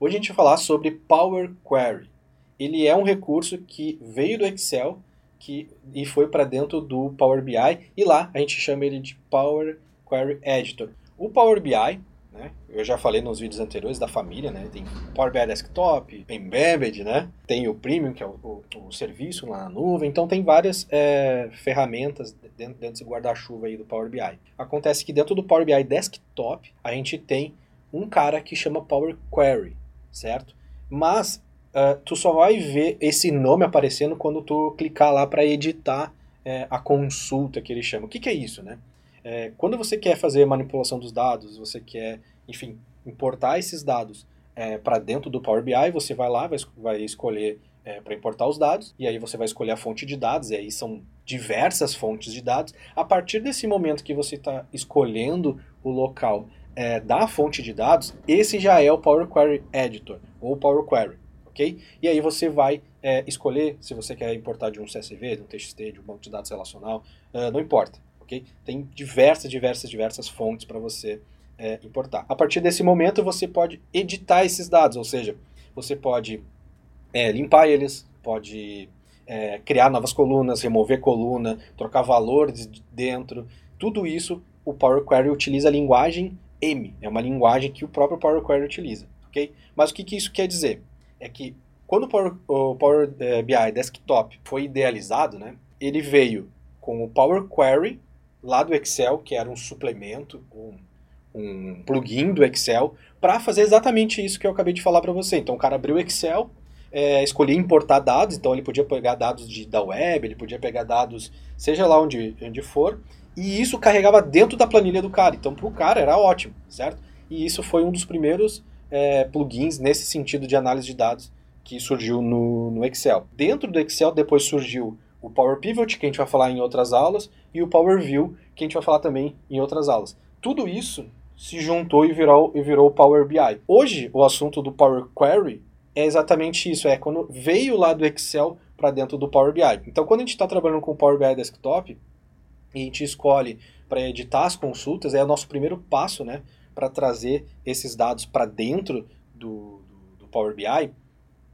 Hoje a gente vai falar sobre Power Query. Ele é um recurso que veio do Excel que, e foi para dentro do Power BI e lá a gente chama ele de Power Query Editor. O Power BI, né, eu já falei nos vídeos anteriores da família, né, tem Power BI Desktop, Embedded, né, tem o Premium, que é o, o, o serviço lá na nuvem, então tem várias é, ferramentas dentro, dentro desse guarda-chuva aí do Power BI. Acontece que dentro do Power BI Desktop a gente tem um cara que chama Power Query, certo? Mas uh, tu só vai ver esse nome aparecendo quando tu clicar lá para editar é, a consulta que ele chama. O que, que é isso, né? É, quando você quer fazer manipulação dos dados, você quer, enfim, importar esses dados é, para dentro do Power BI, você vai lá, vai, vai escolher é, para importar os dados, e aí você vai escolher a fonte de dados, e aí são diversas fontes de dados. A partir desse momento que você está escolhendo o local é, da fonte de dados, esse já é o Power Query Editor, ou Power Query, ok? E aí você vai é, escolher se você quer importar de um CSV, de um TXT, de um banco de dados relacional, uh, não importa, ok? Tem diversas, diversas, diversas fontes para você é, importar. A partir desse momento você pode editar esses dados, ou seja, você pode é, limpar eles, pode é, criar novas colunas, remover coluna, trocar valores de dentro, tudo isso o Power Query utiliza a linguagem M, é uma linguagem que o próprio Power Query utiliza, ok? Mas o que, que isso quer dizer? É que quando o Power, o Power eh, BI Desktop foi idealizado, né, ele veio com o Power Query lá do Excel, que era um suplemento, um, um plugin do Excel, para fazer exatamente isso que eu acabei de falar para você. Então o cara abriu o Excel, é, escolhia importar dados, então ele podia pegar dados de, da web, ele podia pegar dados, seja lá onde, onde for, e isso carregava dentro da planilha do cara. Então, para o cara era ótimo, certo? E isso foi um dos primeiros é, plugins nesse sentido de análise de dados que surgiu no, no Excel. Dentro do Excel, depois surgiu o Power Pivot, que a gente vai falar em outras aulas, e o Power View, que a gente vai falar também em outras aulas. Tudo isso se juntou e virou, e virou o Power BI. Hoje, o assunto do Power Query é exatamente isso, é quando veio lá do Excel para dentro do Power BI. Então, quando a gente está trabalhando com o Power BI Desktop, e a gente escolhe para editar as consultas, é o nosso primeiro passo, né, para trazer esses dados para dentro do, do, do, Power BI,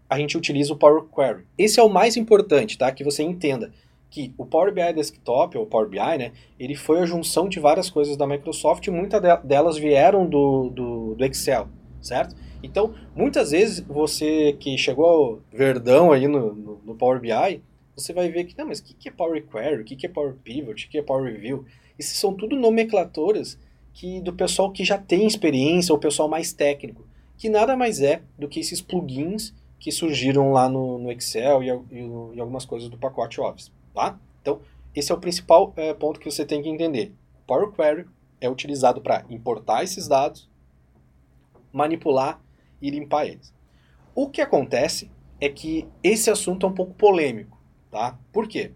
a gente utiliza o Power Query. Esse é o mais importante, tá, que você entenda que o Power BI Desktop, ou Power BI, né, ele foi a junção de várias coisas da Microsoft e muitas delas vieram do, do, do Excel, certo? Então, muitas vezes você que chegou ao verdão aí no, no, no Power BI, você vai ver que, não, mas o que, que é Power Query, o que, que é Power Pivot, o que é Power Review? Esses são tudo nomenclaturas que do pessoal que já tem experiência, ou pessoal mais técnico, que nada mais é do que esses plugins que surgiram lá no, no Excel e, e, e, algumas coisas do pacote Office, tá? Então, esse é o principal é, ponto que você tem que entender. Power Query é utilizado para importar esses dados, manipular e limpar eles. O que acontece é que esse assunto é um pouco polêmico tá? Por quê?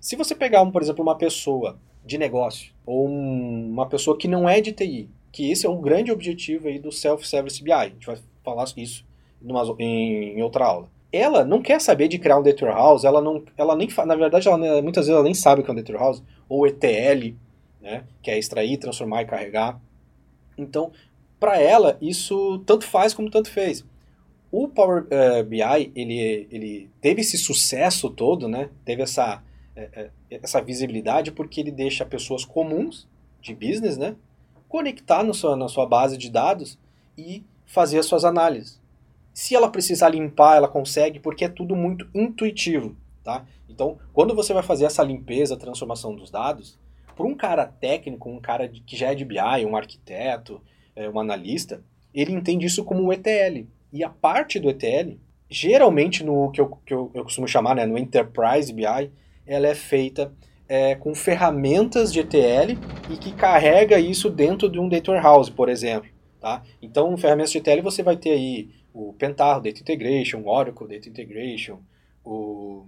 Se você pegar, um, por exemplo, uma pessoa de negócio ou um, uma pessoa que não é de TI, que esse é um grande objetivo aí do Self-Service BI, a gente vai falar isso numa, em, em, outra aula. Ela não quer saber de criar um data warehouse, ela não, ela nem, na verdade, ela, muitas vezes ela nem sabe o que é um data warehouse, ou ETL, né, que é extrair, transformar e carregar. Então, para ela, isso tanto faz como tanto fez. O Power eh, BI, ele, ele teve esse sucesso todo, né? Teve essa, uh, essa visibilidade porque ele deixa pessoas comuns de business, né? Conectar no sua, na sua base de dados e fazer as suas análises. Se ela precisar limpar, ela consegue, porque é tudo muito intuitivo, tá? Então, quando você vai fazer essa limpeza, transformação dos dados, para um cara técnico, um cara que já é de BI, um arquiteto, um analista, ele entende isso como um ETL, e a parte do ETL, geralmente no que eu, que eu, eu costumo chamar, né, no Enterprise BI, ela é feita é, com ferramentas de ETL e que carrega isso dentro de um Data Warehouse, por exemplo. Tá? Então, ferramentas de ETL você vai ter aí o Pentaho Data Integration, o Oracle Data Integration, o,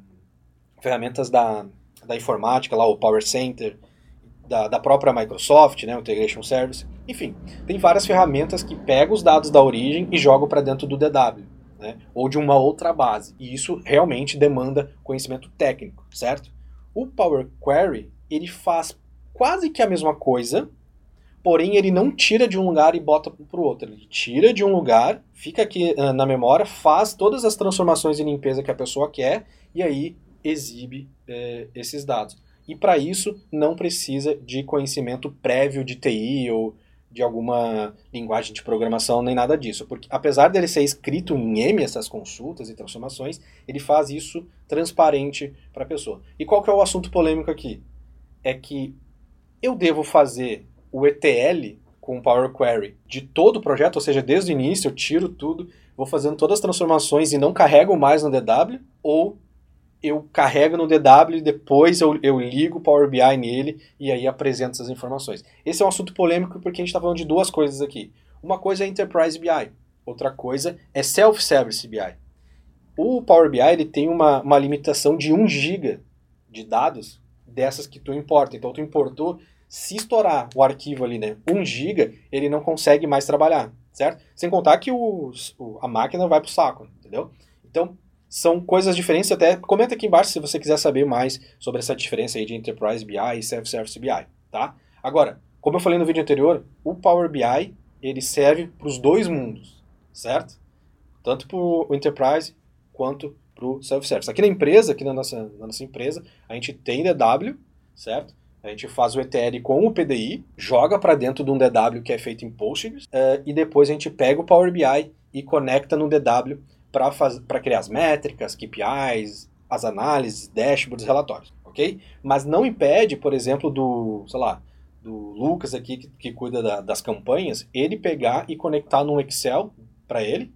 ferramentas da, da informática, lá o Power Center, da, da própria Microsoft, né, o Integration Service. Enfim, tem várias ferramentas que pegam os dados da origem e jogam para dentro do DW, né, ou de uma outra base. E isso realmente demanda conhecimento técnico, certo? O Power Query ele faz quase que a mesma coisa, porém ele não tira de um lugar e bota para o outro. Ele tira de um lugar, fica aqui uh, na memória, faz todas as transformações e limpeza que a pessoa quer e aí exibe uh, esses dados. E para isso não precisa de conhecimento prévio de TI ou de alguma linguagem de programação nem nada disso, porque apesar dele ser escrito em M essas consultas e transformações, ele faz isso transparente para a pessoa. E qual que é o assunto polêmico aqui? É que eu devo fazer o ETL com Power Query de todo o projeto, ou seja, desde o início eu tiro tudo, vou fazendo todas as transformações e não carrego mais no DW, ou eu carrego no DW e depois eu, eu ligo o Power BI nele e aí apresento essas informações. Esse é um assunto polêmico porque a gente está falando de duas coisas aqui. Uma coisa é Enterprise BI, outra coisa é Self-Service BI. O Power BI ele tem uma, uma limitação de 1 GB de dados dessas que tu importa. Então tu importou, se estourar o arquivo ali, né, 1 GB, ele não consegue mais trabalhar, certo? Sem contar que o, a máquina vai pro saco, entendeu? Então, são coisas diferentes. Até comenta aqui embaixo se você quiser saber mais sobre essa diferença aí de Enterprise BI e Self-Service BI, tá? Agora, como eu falei no vídeo anterior, o Power BI ele serve para os dois mundos, certo? Tanto para o Enterprise quanto para o Self-Service. Aqui na empresa, aqui na nossa, na nossa empresa, a gente tem DW, certo? A gente faz o ETL com o PDI, joga para dentro de um DW que é feito em Postgres, uh, e depois a gente pega o Power BI e conecta no DW para criar as métricas, KPIs, as análises, dashboards, relatórios, ok? Mas não impede, por exemplo, do, sei lá, do Lucas aqui que, que cuida da, das campanhas, ele pegar e conectar num Excel para ele,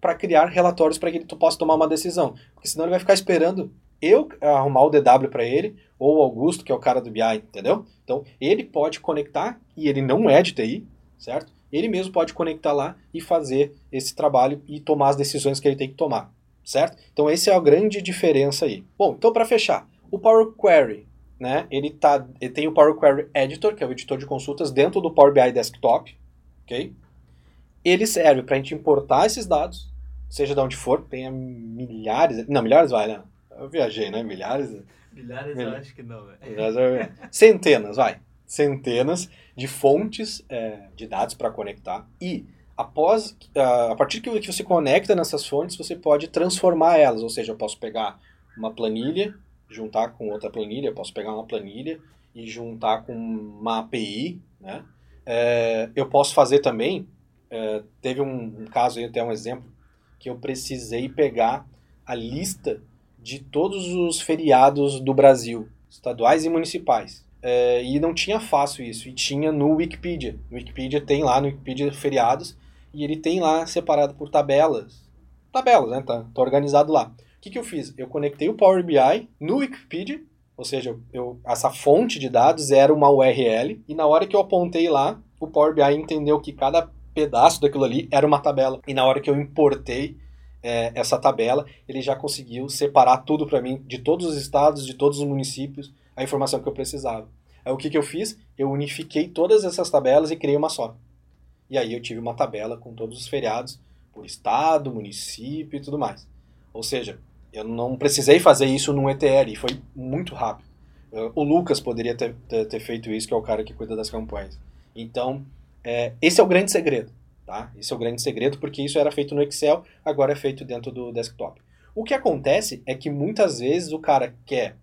para criar relatórios para que ele possa tomar uma decisão, porque senão ele vai ficar esperando eu arrumar o DW para ele ou o Augusto, que é o cara do BI, entendeu? Então, ele pode conectar e ele não é de TI, certo? Ele mesmo pode conectar lá e fazer esse trabalho e tomar as decisões que ele tem que tomar, certo? Então essa é a grande diferença aí. Bom, então para fechar, o Power Query, né? Ele tá, ele tem o Power Query Editor, que é o editor de consultas dentro do Power BI Desktop, ok? Ele serve para a gente importar esses dados, seja de onde for, tenha milhares, não milhares vai, né? Eu viajei, né? Milhares. Milhares eu acho que não, velho. Centenas, vai centenas de fontes é, de dados para conectar. E após a partir que você conecta nessas fontes você pode transformar elas. Ou seja eu posso pegar uma planilha juntar com outra planilha eu posso pegar uma planilha e juntar com uma API né? É, eu posso fazer também é, teve um, um caso aí até um exemplo que eu precisei pegar a lista de todos os feriados do Brasil estaduais e municipais é, e não tinha fácil isso. E tinha no Wikipedia. No Wikipedia tem lá, no Wikipedia feriados, e ele tem lá separado por tabelas. Tabelas, né? Tá, tá organizado lá. O que, que eu fiz? Eu conectei o Power BI no Wikipedia, ou seja, eu, essa fonte de dados era uma URL, e na hora que eu apontei lá, o Power BI entendeu que cada pedaço daquilo ali era uma tabela. E na hora que eu importei é, essa tabela, ele já conseguiu separar tudo para mim, de todos os estados, de todos os municípios, a informação que eu precisava. Aí o que, que eu fiz? Eu unifiquei todas essas tabelas e criei uma só. E aí eu tive uma tabela com todos os feriados por estado, município e tudo mais. Ou seja, eu não precisei fazer isso num ETL, foi muito rápido. O Lucas poderia ter, ter, ter, feito isso, que é o cara que cuida das campanhas. Então, é, esse é o grande segredo. Tá? Esse é o grande segredo, porque isso era feito no Excel, agora é feito dentro do desktop. O que acontece é que muitas vezes o cara quer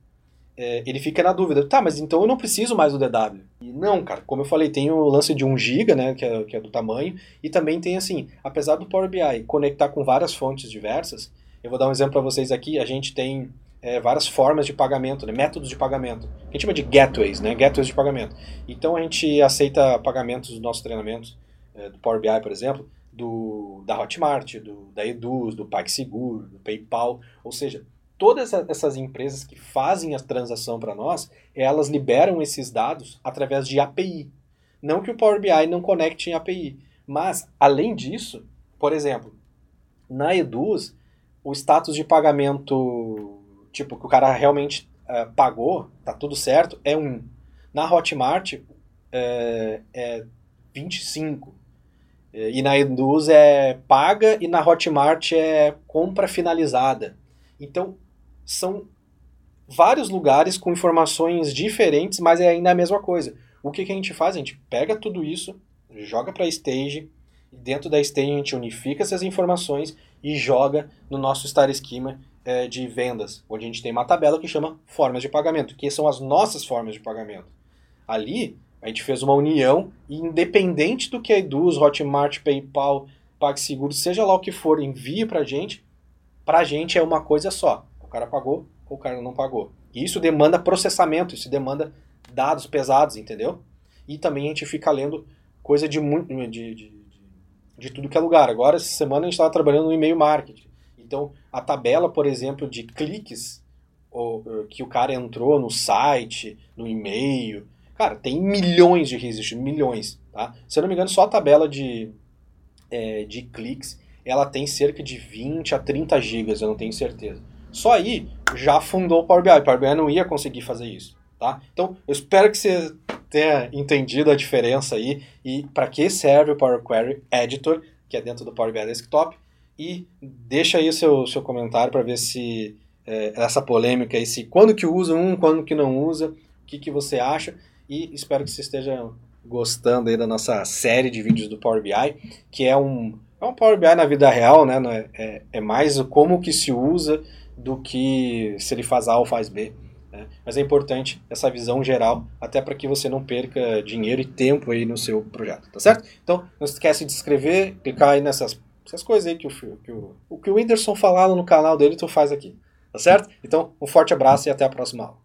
é, ele fica na dúvida, tá, mas então eu não preciso mais do DW. E não, cara, como eu falei, tem o lance de 1 GB, né, que é, que é do tamanho, e também tem assim, apesar do Power BI conectar com várias fontes diversas, eu vou dar um exemplo para vocês aqui, a gente tem é, várias formas de pagamento, né, métodos de pagamento, a gente chama de gateways, né, gateways de pagamento. Então a gente aceita pagamentos dos nossos treinamentos, é, do Power BI, por exemplo, do, da Hotmart, do, da Eduz, do PagSeguro, do PayPal, ou seja, todas essas empresas que fazem a transação para nós, elas liberam esses dados através de API. Não que o Power BI não conecte em API, mas, além disso, por exemplo, na Eduz, o status de pagamento, tipo, que o cara realmente uh, pagou, tá tudo certo, é 1. Na Hotmart, uh, é 25. E na Eduz é paga e na Hotmart é compra finalizada. Então, são vários lugares com informações diferentes, mas é ainda a mesma coisa. o que, que a gente faz? A gente pega tudo isso, joga para a stage, e dentro da stage a gente unifica essas informações e joga no nosso Star Schema é, de vendas, onde a gente tem uma tabela que chama formas de pagamento, que são as nossas formas de pagamento. Ali, a gente fez uma união e independente do que a Eduz, Hotmart, PayPal, PagSeguro, seja lá o que for, envie para a gente, para a gente é uma coisa só. O cara pagou ou o cara não pagou. E isso demanda processamento, isso demanda dados pesados, entendeu? E também a gente fica lendo coisa de, de, de, de, de tudo que é lugar. Agora, essa semana, a gente estava trabalhando no e-mail marketing. Então, a tabela, por exemplo, de cliques ou, que o cara entrou no site, no e-mail, cara, tem milhões de registros, milhões. Tá? Se eu não me engano, só a tabela de, é, de cliques, ela tem cerca de 20 a 30 gigas, eu não tenho certeza. Só aí já fundou o Power BI. O Power BI não ia conseguir fazer isso. Tá? Então, eu espero que você tenha entendido a diferença aí e para que serve o Power Query Editor, que é dentro do Power BI Desktop. E deixa aí o seu, seu comentário para ver se é, essa polêmica aí, se quando que usa um, quando que não usa, o que, que você acha. E espero que você esteja gostando aí da nossa série de vídeos do Power BI, que é um, é um Power BI na vida real, né? É, é, é mais como que se usa do que se ele faz A ou faz B. Né? Mas é importante essa visão geral, até para que você não perca dinheiro e tempo aí no seu projeto, tá certo? Então, não esquece de se inscrever, clicar aí nessas essas coisas aí que o, que o, o que o Whindersson falou no canal dele, tu faz aqui, tá certo? Então, um forte abraço e até a próxima aula.